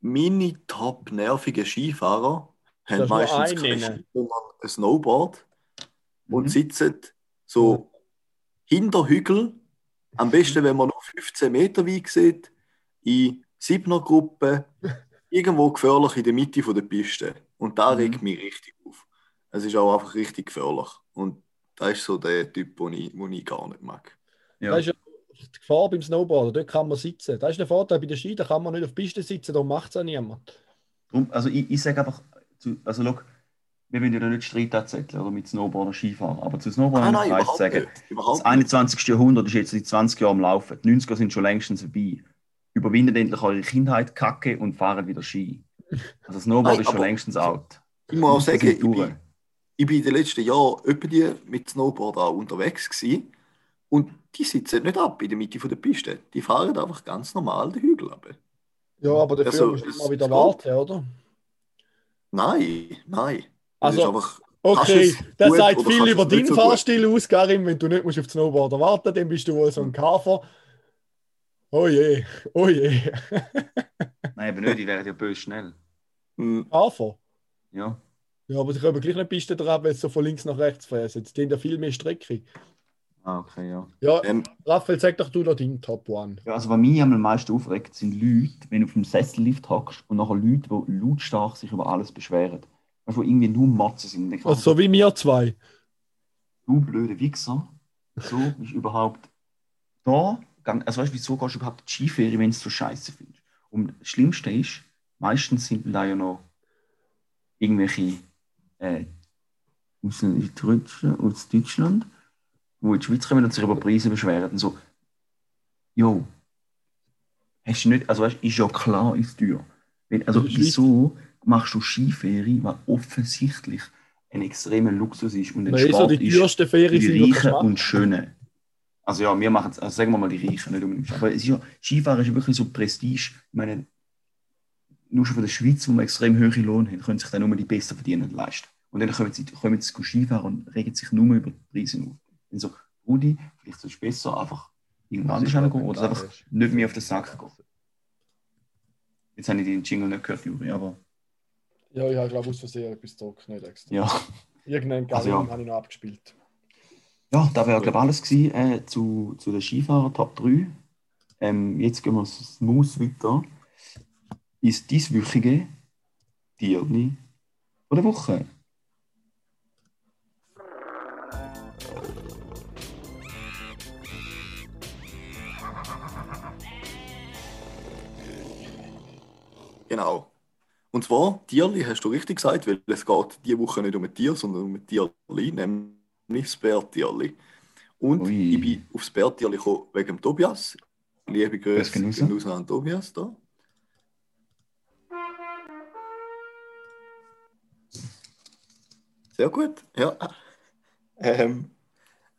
meine top nervigen Skifahrer haben meistens einen kein nennen? Ski, sondern ein Snowboard und Mhm. sitzen so hinter Hügel. Am besten, wenn man nur 15 Meter weit sieht, in siebener Gruppe, irgendwo gefährlich in der Mitte von der Piste. Und da Mhm. regt mich richtig auf. Es ist auch einfach richtig gefährlich. Und das ist so der Typ, den ich, den ich gar nicht mag. Ja. Das ist ja die Gefahr beim Snowboarden. Dort kann man sitzen. Das ist der Vorteil bei der Ski, da kann man nicht auf der Piste sitzen, da macht es auch niemand. Drum, also ich, ich sage einfach, zu, also schau, wir wollen ja nicht Streit anzetteln oder mit Snowboarder Skifahren, aber zu Snowboarden Ah, nein, ich sagen, das 21. Jahrhundert ist jetzt seit 20 Jahren am Laufen. Die 90er sind schon längstens vorbei. Überwindet endlich eure Kindheit, Kacke und fahrt wieder Ski. Also Snowboard Nein, ist schon längstens out. Ich muss auch sagen, ich bin, ich bin in den letzten Jahren öppe die mit Snowboard auch unterwegs gewesen. Und die sitzen nicht ab in der Mitte der Piste. Die fahren einfach ganz normal den Hügel ab. Ja, aber dafür Also, musst du immer wieder warten, oder? Nein, nein. Das Also, ist einfach, Okay, das gut sagt viel über deinen so? Fahrstil aus, Karim. Wenn du nicht musst auf den Snowboarder warten dann bist du wohl so ein Kafer. Oh je, oh je. Nein, aber nicht, die wären ja böse schnell. hm, Kafer? Ja. Ja, aber sie kommen gleich nicht Piste drauf, wenn sie so von links nach rechts fräsen. Jetzt haben ja viel mehr Strecke. Ah, okay, ja. Ja, ähm, Raphael, sag doch du noch deinen Top One. ja. Also was mich am meisten aufregt, sind Leute, wenn du auf dem Sessellift hockst und nachher Leute, die lautstark sich über alles beschweren. Weißt du, die irgendwie nur Motzen sind. Also, so wie wir zwei. du blöde Wichser, so bist du überhaupt da. Also weißt du, wieso gehst du überhaupt die Skiferie, wenn du es so scheiße findest? Und das Schlimmste ist, meistens sind da ja noch irgendwelche äh, aus, Deutschland, aus Deutschland, wo in die Schweiz kommen und sich über Preise beschweren. Und so, jo, hast du nicht, also weißt ist ja klar, ist teuer. Wenn, also wieso machst du Skiferie, was offensichtlich ein extremer Luxus ist und ein Nein, so Sport die ist teuersten Ferien die Reichen und Schönen. Also ja, wir machen es, also sagen wir mal die Reichen, nicht unbedingt. Aber es ist ja, Skifahren ist wirklich so Prestige. Ich meine, nur schon von der Schweiz, wo wir extrem hohe Lohn haben, können sich dann nur die Besten verdienen leisten. Und dann kommen sie, kommen sie Skifahren und regen sich nur über die Preise auf. Dann so, Rudi, vielleicht sollst du besser einfach irgendwo anders hingehen oder einfach nicht mehr auf den Sack gehen. Jetzt habe ich den Jingle nicht gehört, Juri, aber Ja, ich habe, glaube ich, aus Versehen etwas gedruckt, nicht extra. ja. Irgendeinen Also, ja. habe ich noch abgespielt. Ja, das wäre, glaube ich, alles gewesen, äh, zu, zu den Skifahrern Top 3. Ähm, jetzt gehen wir smooth weiter ist dies wöchige Tierli der Woche. Genau. Und zwar, Tierli hast du richtig gesagt, weil es geht diese Woche nicht um ein Tier, sondern um ein Tierli, nämlich das Bärtierli. Und Ui. ich bin aufs Bärtierli gekommen wegen Tobias. Liebe Grüße an Tobias da. Sehr gut, ja. Ähm,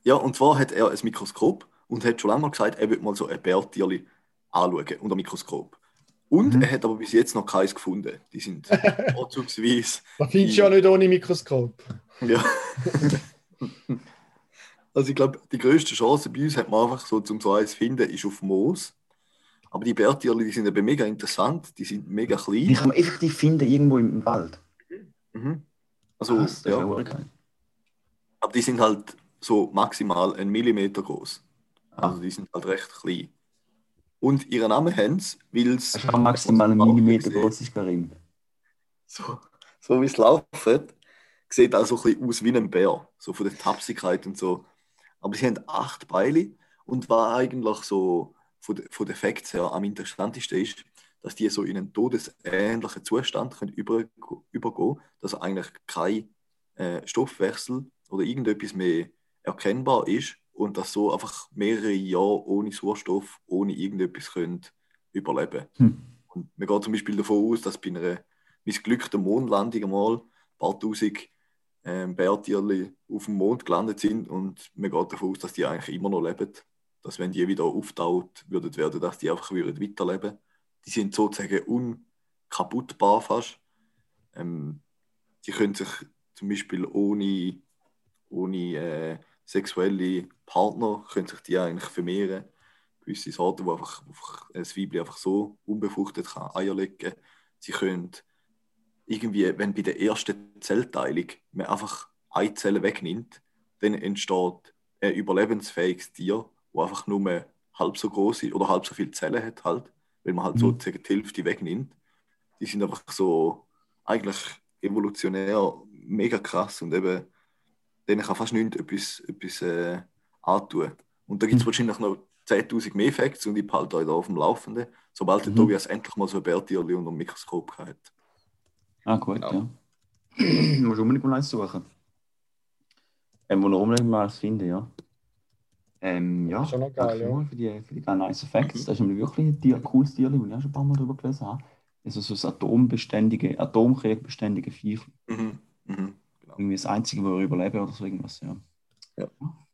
ja, und zwar hat er ein Mikroskop und hat schon lange mal gesagt, er würde mal so ein Bärtierli anschauen unter Mikroskop. Und Mhm. er hat aber bis jetzt noch keins gefunden. Die sind vorzugsweise. Man findest du ja nicht ohne Mikroskop. Ja. also ich glaube, die grösste Chance bei uns hat man einfach so, zum so eins zu finden, ist auf Moos. Aber die Bärtierli, die sind eben mega interessant, die sind mega Die klein. kann man effektiv finden irgendwo im Wald. Mhm. Also, ist ja. Aber die sind halt so maximal einen Millimeter groß. Ah. Also die sind halt recht klein. Und ihren Namen haben sie, weil es. Auch maximal einen Millimeter groß, ist Karim. So, so wie es laufen, sieht auch so ein bisschen aus wie ein Bär. So von der Tapsigkeit und so. Aber sie haben acht Beine und war eigentlich so von, de, von den Facts her am interessantesten ist, dass die so in einen todesähnlichen Zustand können über, übergehen, dass eigentlich kein äh, Stoffwechsel oder irgendetwas mehr erkennbar ist und dass so einfach mehrere Jahre ohne Sauerstoff, ohne irgendetwas können überleben. Hm. Und man geht zum Beispiel davon aus, dass bei einer missglückten Mondlandung einmal ein paar tausend ähm, Bärtierli auf dem Mond gelandet sind und man geht davon aus, dass die eigentlich immer noch leben. Dass wenn die wieder auftaut würden werden, dass die einfach würden weiterleben. Die sind sozusagen unkaputtbar fast. Ähm, die können sich zum Beispiel ohne, ohne äh, sexuelle Partner können sich die eigentlich vermehren. Gewisse Sorten, wo einfach, einfach ein Weibchen einfach so unbefruchtet kann Eier legen. Sie können irgendwie, wenn bei der ersten Zellteilung man einfach eine Zelle wegnimmt, dann entsteht ein überlebensfähiges Tier, das einfach nur halb so groß ist oder halb so viele Zellen hat, halt, weil man halt Mhm. sozusagen die Hälfte wegnimmt. Die sind einfach so eigentlich evolutionär mega krass und eben denen kann fast nichts etwas, etwas äh, antun. Und da gibt es Mhm. wahrscheinlich noch 10.000 mehr Facts und ich behalte euch da auf dem Laufenden, sobald der Mhm. Tobias endlich mal so ein Bärtierli unter dem Mikroskop hat. Ah, gut, Genau. ja. du musst unbedingt mal eins suchen. Ähm, wo wir unbedingt mal eins finden, ja. Ähm, ja, Schon noch geil, ja. für die, für die ganz nice Facts. Mhm. Das ist nämlich wirklich ein Tier, cooles Tier, das ich auch schon ein paar Mal drüber gelesen habe. Also so das atombeständige, atomkrieg-beständige Viech. Mhm. Mhm. Genau. Irgendwie das Einzige, wo überleben oder so irgendwas, ja. Ja.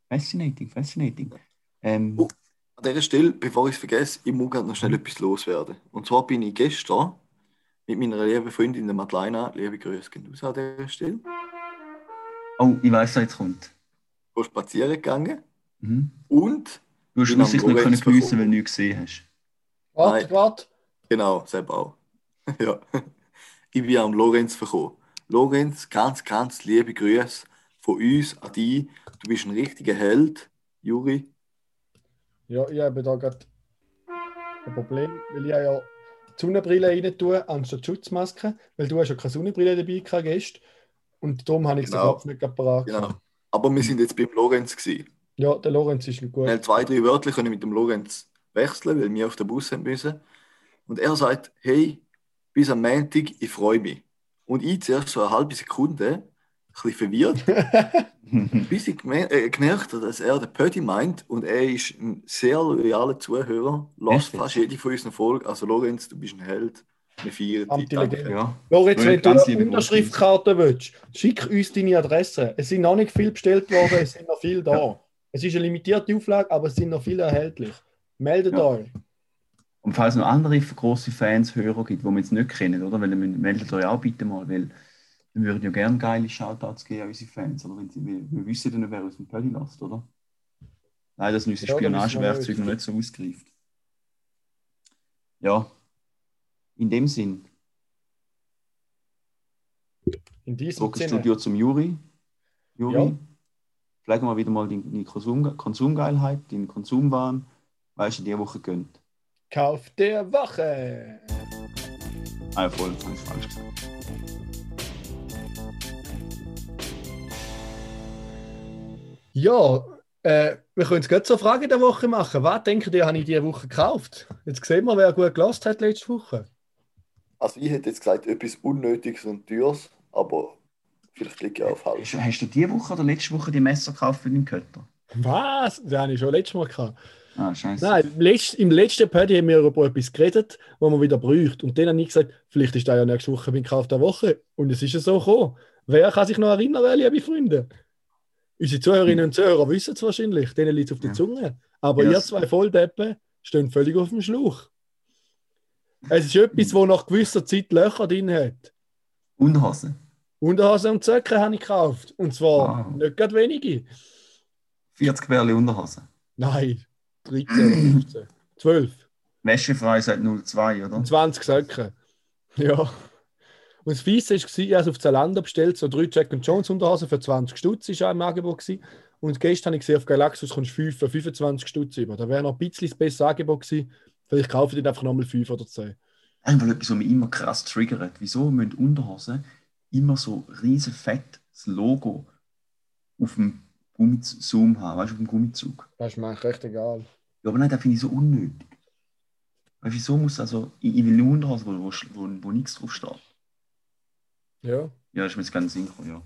Fascinating, fascinating. Ähm, Oh. An dieser Stelle, bevor ich es vergesse, ich muss gerade noch schnell etwas loswerden. Und zwar bin ich gestern mit meiner lieben Freundin der Madeleine, liebe Grüße gehen raus an dieser Stelle, oh, ich weiß, was jetzt kommt. go spazieren gegangen Mhm. und, Du hast Bin schlussendlich nicht können Lorenz geniessen, weil du nichts gesehen hast. Warte, warte. genau, selber auch. ja. Ich bin am Lorenz verkommen. Lorenz, ganz, ganz liebe Grüße von uns an dich. Du bist ein richtiger Held, Juri. Ja, ich habe da gerade ein Problem, weil ich ja die Sonnenbrille rein tue, anstatt die Schutzmaske, weil du hast ja keine Sonnenbrille dabei gehabt. Und darum habe ich den Genau. Kopf nicht parat Genau. Aber wir sind jetzt beim Lorenz gewesen. Ja, der Lorenz ist gut. Wir haben zwei, drei Wörter können mit dem Lorenz wechseln, weil wir auf den Bus haben müssen. Und er sagt, hey, bis am Montag, ich freue mich. Und ich zuerst so eine halbe Sekunde, ein bisschen verwirrt, bis ich äh, gemerkt habe, dass er den Pötti meint und er ist ein sehr loyaler Zuhörer, lässt fast jede von unseren Folgen. Also Lorenz, du bist ein Held. Wir feiern dich. Ja. Lorenz, Ja, wenn du eine Unterschriftkarte willst, schick uns deine Adresse. Es sind noch nicht viel bestellt worden, es sind noch viel da. Es ist eine limitierte Auflage, aber es sind noch viele erhältlich. Meldet Ja. euch. Und falls es noch andere große Fans, Hörer gibt, die wir jetzt nicht kennen, oder? Weil dann meldet euch auch bitte mal, weil wir würden ja gerne geile Shoutouts geben an unsere Fans, oder? Wenn sie, wir, wir wissen ja nicht, wer uns im Pölli lässt, oder? Nein, dass unsere Ja, da wissen wir Spionagewerkzeug noch nicht so ausgreift. Ja, in dem Sinn, In diesem Sinne. Studio zum Juri. Juri, Ja. pflegen wir wieder mal deine Konsum Konsumgeilheit, deinen Konsumwahn, weißt du, die Woche gönnt. Kauf der Woche. Falsch gesagt. Ja, äh, wir können jetzt gerade so eine Frage der Woche machen. Was denkt ihr, habe ich diese Woche gekauft? Jetzt sehen wir, wer gut gelost hat letzte Woche. Also ich hätte jetzt gesagt, etwas Unnötiges und Teures, aber vielleicht liege ich auch falsch. Hast, hast du diese Woche oder letzte Woche die Messer gekauft für den Kötter? Was? Das habe ich schon letztes Mal gehabt. Ah, scheiße. Nein, im letzten, im letzten Party haben wir über etwas geredet, was man wieder bräuchte. Und dann habe ich gesagt, vielleicht ist da ja nächste Woche mein Kauf der Woche. Und es ist ja so gekommen. Wer kann sich noch erinnern, liebe Freunde? Unsere Zuhörerinnen und Zuhörer wissen es wahrscheinlich, denen liegt es auf der Ja. Zunge. Aber Ja, ihr zwei Volldeppen stehen völlig auf dem Schlauch. Es ist etwas, wo nach gewisser Zeit Löcher drin hat. Unterhose. Unterhosen und Zöcke habe ich gekauft. Und zwar Wow. nicht gerade wenige. 40 Bärli Unterhose. Nein, 13, 15, 12 Wäschefrei seit 02, oder? und 20 Söcke. Ja. Und das Fiese war, ich habe auf Zalando bestellt, so drei Jack Jones Unterhosen für 20 Stutz war im Angebot. Gewesen. Und gestern habe ich gesehen, auf Galaxus kommst du 5 für 25 Stutz über. Da wäre noch ein bisschen das bessere Angebot gewesen. Vielleicht kaufe ich einfach nochmal 5 oder 10. Einfach etwas, was mich immer krass triggert. Wieso müssen Unterhosen immer so riesen fett das Logo auf dem Gummizoom haben, weißt du, auf dem Gummizug? Das ist mir eigentlich recht egal. Ja, aber nein, das finde ich so unnötig. Weil wieso muss also, ich, ich will eine Unterhose, wo, wo, wo, wo nichts drauf steht. Ja. Ja, das ist mir jetzt ganz Sinn gekommen,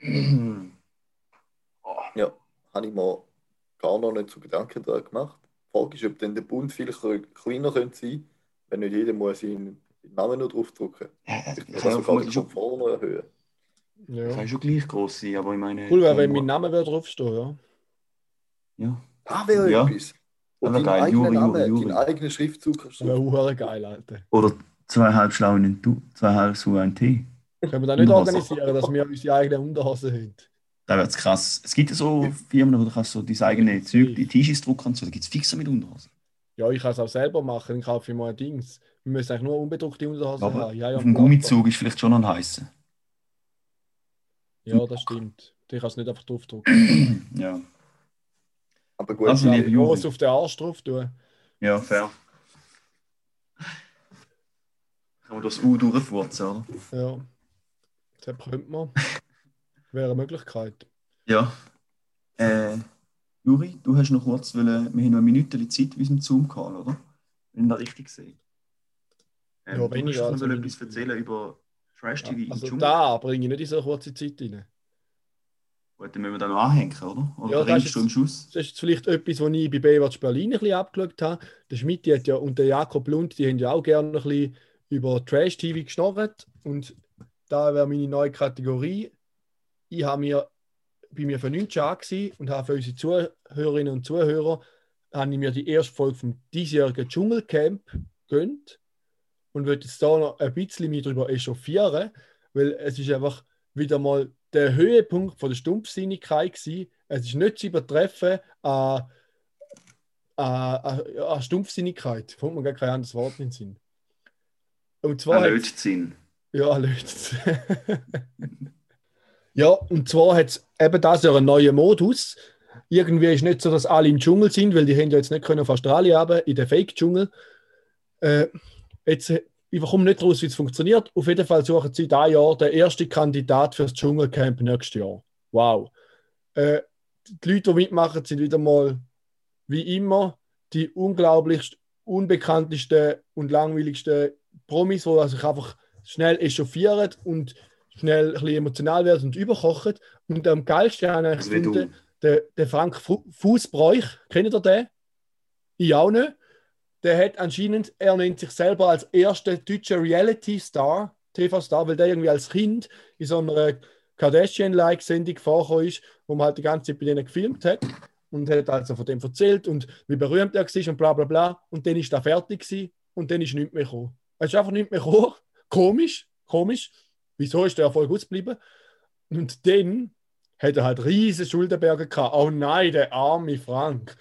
ja. Ja, habe ich mir gar noch nicht so Gedanken darüber gemacht. Die Frage ist, ob denn der Bund viel kleiner könnte sein wenn nicht jeder muss seinen Namen noch draufdrucken. ja das Oder kann ja sogar schon, Komfort noch erhöhen. das ja. kann schon gleich groß sein, aber ich meine... Cool wäre, wenn mein Name wäre draufstehen, ja. Ja. Ah, wäre Ja. etwas. Aber deinen geil, eigenen Juri, Namen, Juri, Juri. eigenen Schriftzug kannst Das wäre geil, Alter. Oder zwei halb schlau in den Tu, zwei halb so ein Tee. Können wir da nicht organisieren, dass wir unsere eigenen Unterhosen haben? Da wird es krass. Es gibt ja so Firmen, wo du kannst so deine eigenen Zeug, die T-Shirts drucken und so. Da gibt es fixer mit Unterhosen. Ja, ich kann es auch selber machen, dann kaufe ich mal ein Dings. Wir müssen eigentlich nur unbedruckte Unterhosen Aber haben. Ja, ja, auf dem Gummizug ist vielleicht schon ein heißer. Ja, das stimmt. Ich kann es nicht einfach draufdrucken. Ja. Aber gut, Also, Ich liebe Juri. es auf den Arsch drauf tun. Ja, fair. Kann man das U durchfurzen, oder? Ja. Das könnte man. Wäre eine Möglichkeit. Ja. Äh, Juri, du hast noch kurz, wollen, wir haben noch eine Minute Zeit bei unserem Zoom-Call, oder? Wenn ich das richtig sehe. Ähm, Ja, du hast noch eine etwas erzählen über Trash-TV im Also da bringe ich nicht in so kurze Zeit rein. Gut, dann müssen wir da noch anhängen, oder? Oder Ja, das ringst ist du im Schuss? Das ist vielleicht etwas, was ich bei Baywatch Berlin ein bisschen abgeschaut habe. Der Schmidt hat ja und der Jakob Lund, die haben ja auch gerne ein bisschen über Trash-TV geschnorrt. Und da wäre meine neue Kategorie. Ich habe mir bei mir für 9 Jahre gewesen und habe für unsere Zuhörerinnen und Zuhörer habe ich mir die erste Folge vom diesjährigen Dschungelcamp gönnt und würde jetzt da noch ein bisschen mich darüber echauffieren, weil es ist einfach wieder mal der Höhepunkt von der Stumpfsinnigkeit gewesen. Es ist nicht zu übertreffen an, an, an, an Stumpfsinnigkeit. Kommt mir gar kein anderes Wort in den Sinn. Und zwar Ein Lötzinn. ja, löst Ja, und zwar hat es eben das Jahr einen neuen Modus. Irgendwie ist nicht so, dass alle im Dschungel sind, weil die haben ja jetzt nicht können auf Australien haben, in den Fake-Dschungel. Äh, jetzt, äh, ich komme nicht raus, wie es funktioniert. Auf jeden Fall suchen sie da Jahr den ersten Kandidat fürs Dschungelcamp nächstes Jahr. Wow. Äh, die Leute, die mitmachen, sind wieder mal, wie immer, die unglaublichst unbekanntesten und langweiligsten Promis, die sich einfach schnell echauffieren und schnell ein bisschen emotional werden und überkochen. Und am geilsten habe ich Also gefunden, der, der Frank Fu- Fußbräuch, kennt ihr den? Ich auch nicht. Der hat anscheinend, er nennt sich selber als erster deutscher Reality-Star, TV-Star, weil der irgendwie als Kind in so einer Kardashian-like-Sendung vorgekommen ist, wo man halt die ganze Zeit bei denen gefilmt hat und hat also von dem erzählt und wie berühmt er war und bla bla bla. Und dann ist er fertig gewesen und dann ist nichts mehr gekommen. Es ist einfach nichts mehr gekommen. Komisch, komisch. Wieso ist der Erfolg ausgeblieben? Und dann hat er halt riesige Schuldenberge gehabt. Oh nein, der arme Frank.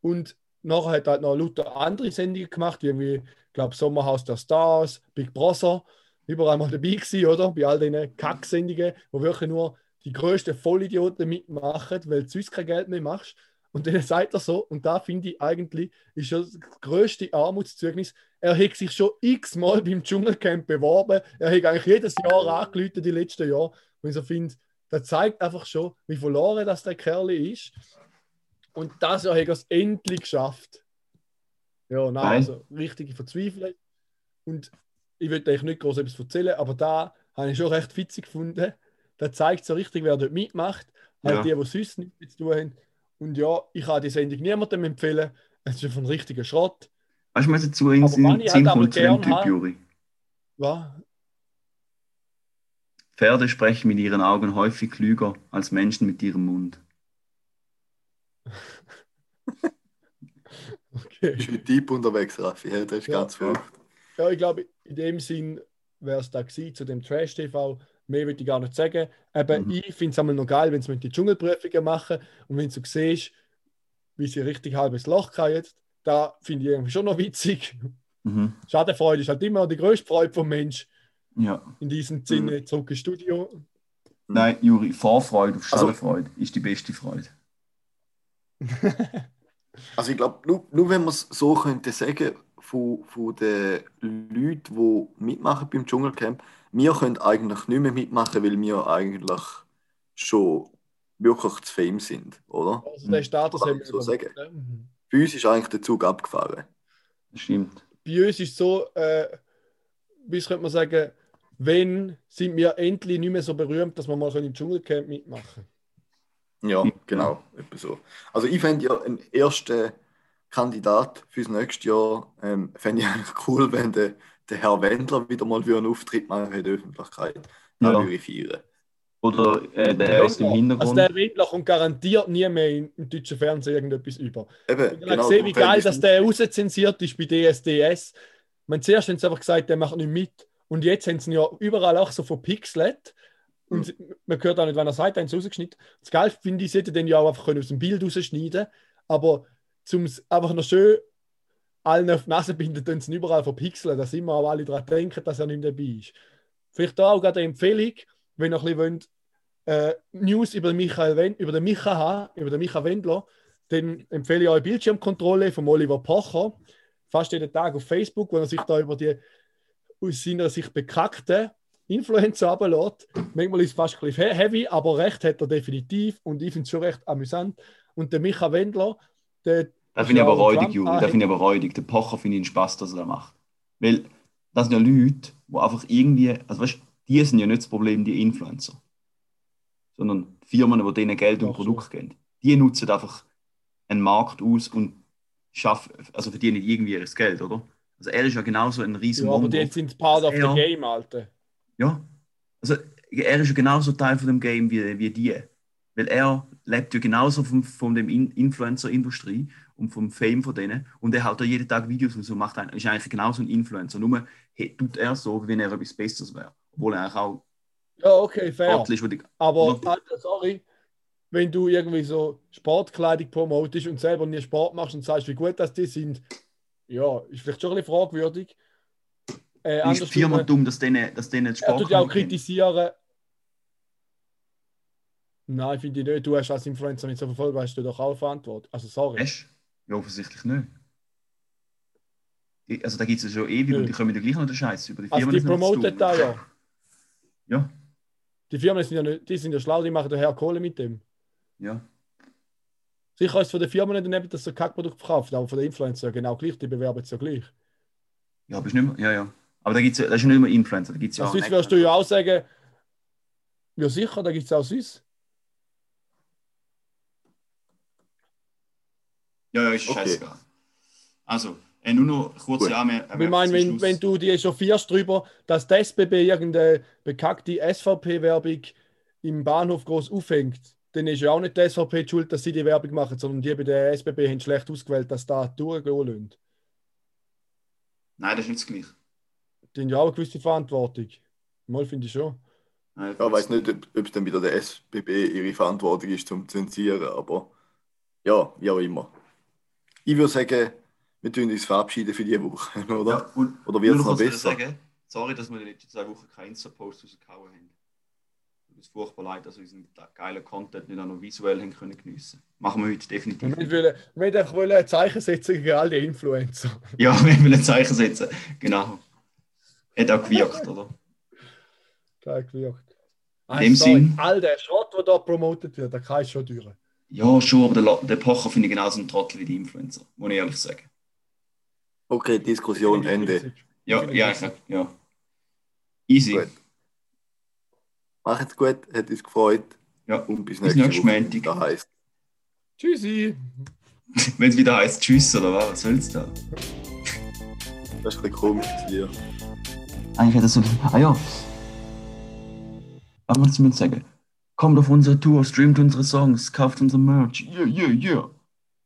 Und nachher hat er halt noch lauter andere Sendungen gemacht, wie irgendwie, glaube, Sommerhaus der Stars, Big Brother, überall mal dabei gewesen, oder? Bei all diesen Kacksendungen, wo wirklich nur die größten Vollidioten mitmachen, weil du sonst kein Geld mehr machst. Und dann sagt er so, und da finde ich eigentlich, ist das größte Armutszeugnis, er hat sich schon x-mal beim Dschungelcamp beworben, er hat eigentlich jedes Jahr angerufen, die letzten Jahre, und ich so finde, das zeigt einfach schon, wie verloren das der Kerl ist. Und das Jahr hat er es endlich geschafft. Ja, nein, Nein. also richtige Verzweiflung. Und ich will eigentlich nicht groß etwas erzählen, aber da habe ich schon recht witzig gefunden. Da zeigt so richtig, wer dort mitmacht. Halt Ja. die, die sonst nichts zu tun haben. Und ja, ich kann die Sendung niemandem empfehlen. Es ist ein richtiger Schrott. Weißt du, was dazu in den Sinn kommt zu dem Typ, Juri? Was? Pferde sprechen mit ihren Augen häufig klüger als Menschen mit ihrem Mund. Okay. Bist du deep unterwegs, Raffi? Ja, das ist Ja. ganz verrückt. Ja, ich glaube, in dem Sinn wäre es da gewesen, zu dem Trash-TV. Mehr würde ich gar nicht sagen. Aber Mhm. ich finde es einmal noch geil, wenn sie mit die Dschungelprüfungen machen und wenn du siehst, wie sie richtig halbes Loch kriegen. Da finde ich irgendwie schon noch witzig. Mhm. Schadenfreude ist halt immer die größte Freude vom Mensch. Ja. In diesem Sinne, zurück ins Studio. Nein, Juri, Vorfreude auf Also- Schadenfreude ist die beste Freude. Also ich glaube, nur, nur wenn man es so könnte sagen, von, von den Leuten, die mitmachen beim Dschungelcamp, wir können eigentlich nicht mehr mitmachen, weil wir eigentlich schon wirklich zu fame sind, oder? Also der Status haben ich wir so ne? Mhm. Bei uns ist eigentlich der Zug abgefahren. Das stimmt. Bei uns ist es so, äh, wie könnte man sagen, wenn sind wir endlich nicht mehr so berühmt, dass wir mal im Dschungelcamp mitmachen können. Ja, genau. Etwa so. Also ich fände ja einen ersten Kandidat fürs nächste Jahr, ähm, fände ich eigentlich cool, wenn der, der Herr Wendler wieder mal für einen Auftritt machen in der Öffentlichkeit. Ja. würde ich feiern. Oder äh, der aus dem Also Hintergrund. der Wendler kommt garantiert nie mehr im, im deutschen Fernsehen irgendetwas über. Eben, Ich habe gesehen, wie geil, dass der rauszensiert ist bei DSDS. Man zuerst haben sie einfach gesagt, der macht nicht mit. Und jetzt haben sie ihn ja überall auch so verpixelt. Und man hört auch nicht, wenn er sagt, sie rausgeschnitten. Das Geil finde ich, sie hätten den ja auch einfach aus dem Bild rausschneiden Aber zum einfach noch schön allen auf die Nase binden, tun sie überall verpixeln, dass immer auch alle daran denken, dass er nicht dabei ist. Vielleicht da auch gerade eine Empfehlung, wenn ihr ein bisschen wollt, äh, News über den Michael Wen über den Micha haben, über den Micha Wendler, dann empfehle ich euch Bildschirmkontrolle von Oliver Pocher. Fast jeden Tag auf Facebook, wo er sich da über die aus seiner Sicht bekackten Influencer runterlässt. Manchmal ist es fast ein bisschen heavy, aber recht hat er definitiv und ich finde es schon recht amüsant. Und der Micha Wendler, der Da finde ich aber ein räudig, Juri. Da Trump-Anhänger. finde ich aber räudig. Der Pocher finde ich einen Spaß, dass er das macht. Weil das sind ja Leute, die einfach irgendwie, also weißt du, die sind ja nicht das Problem, die Influencer. Sondern Firmen, die denen Geld und Ach so. Geben. Die nutzen einfach einen Markt aus und schaffen, also verdienen irgendwie ihr Geld, oder? Also er ist ja genauso ein riesen ja, aber die sind part of the Ja. game, Alter. Ja. Also er ist ja genauso Teil von dem Game wie, wie die. Weil er lebt ja genauso von, von dem In Influencer-Industrie und vom Fame von denen. Und er haut da jeden Tag Videos und so macht ein, ist eigentlich genauso ein Influencer. Nur hey, tut er so, wie wenn er etwas Besseres wäre. Obwohl er eigentlich auch Ja, okay, fair. Ist, die, Aber, Alter, sorry, wenn du irgendwie so Sportkleidung promotest und selber nie Sport machst und sagst, wie gut das die sind, ja, ist vielleicht schon ein bisschen fragwürdig. Äh, ist die Firma dumm, dass denen, dass denen er tut ja auch Sport kritisieren. Nein, finde ich nicht. Du hast als Influencer nicht so verfolgt, hast du doch auch Verantwortung. Also, sorry. Hast? Ja, offensichtlich nicht. Also da gibt es ja schon ewig Nö. und die kommen ja gleich noch den Scheiß über die Also, Firmen. die promoten da ja. Ja, Die Firmen sind ja, nicht, die sind ja schlau, die machen daher Kohle mit dem. ja. Sicher ist es von den Firmen nicht daneben, dass sie ein Kackprodukt verkauft, aber von den Influencern genau gleich, die bewerben es ja gleich. Ja, aber ist nicht mehr, ja, ja. Aber da gibt's das ist ja nicht mehr Influencer, da gibt es ja Ja, auch sonst wirst du ja auch sagen, ja sicher, da gibt es auch sonst. Ja, ja, ist Okay. scheißegal. Also, äh, nur noch kurze Gut. Anmerkung. Ich meine, wenn, wenn du die echauffierst darüber, dass der SBB irgendeine bekackte SVP-Werbung im Bahnhof groß aufhängt, dann ist ja auch nicht die SVP die schuld, dass sie die Werbung machen, sondern die bei der SBB haben schlecht ausgewählt, dass da durchgehen lassen. Nein, das ist nicht das Gleiche. Die haben ja auch eine gewisse Verantwortung. Mal finde ich schon. Ja, ich weiß nicht, ob ob es dann wieder der SBB ihre Verantwortung ist zum Zensieren, aber ja, wie auch immer. Ich würde sagen, wir tun uns verabschieden für diese Woche, oder? Ja, und Oder wird es noch besser? Sagen, sorry, dass wir in den letzten zwei Wochen keinen Insta-Post rausgehauen haben. Es ist furchtbar leid, dass wir unseren geilen Content nicht auch noch visuell haben können geniessen. Machen wir heute definitiv. Wir wollen, wir wollen einfach wollen ein Zeichen setzen gegen all die Influencer. Ja, wir wollen ein Zeichen setzen. Genau. Hat auch gewirkt, oder? Geil gewirkt. In dem Sinn- All der Schrott, der da promotet wird, der kann ich schon durch. Ja, schon, aber der, Pocher finde ich genauso ein Trottel wie die Influencer, muss ich ehrlich sagen. Okay, Diskussion Ende. Ja, ja, ja. Easy. Gut. Macht's gut, hat uns gefreut. Ja. Und bis Bis nächste Woche. Da heisst Tschüssi. Wenn es wieder heißt Tschüss oder was, was soll's da? das ist ein bisschen komisch hier. Eigentlich hätte es so. Ah ja. Was wolltest du mir sagen? Kommt auf unsere Tour, streamt unsere Songs, kauft unser Merch. Yeah, yeah, yeah.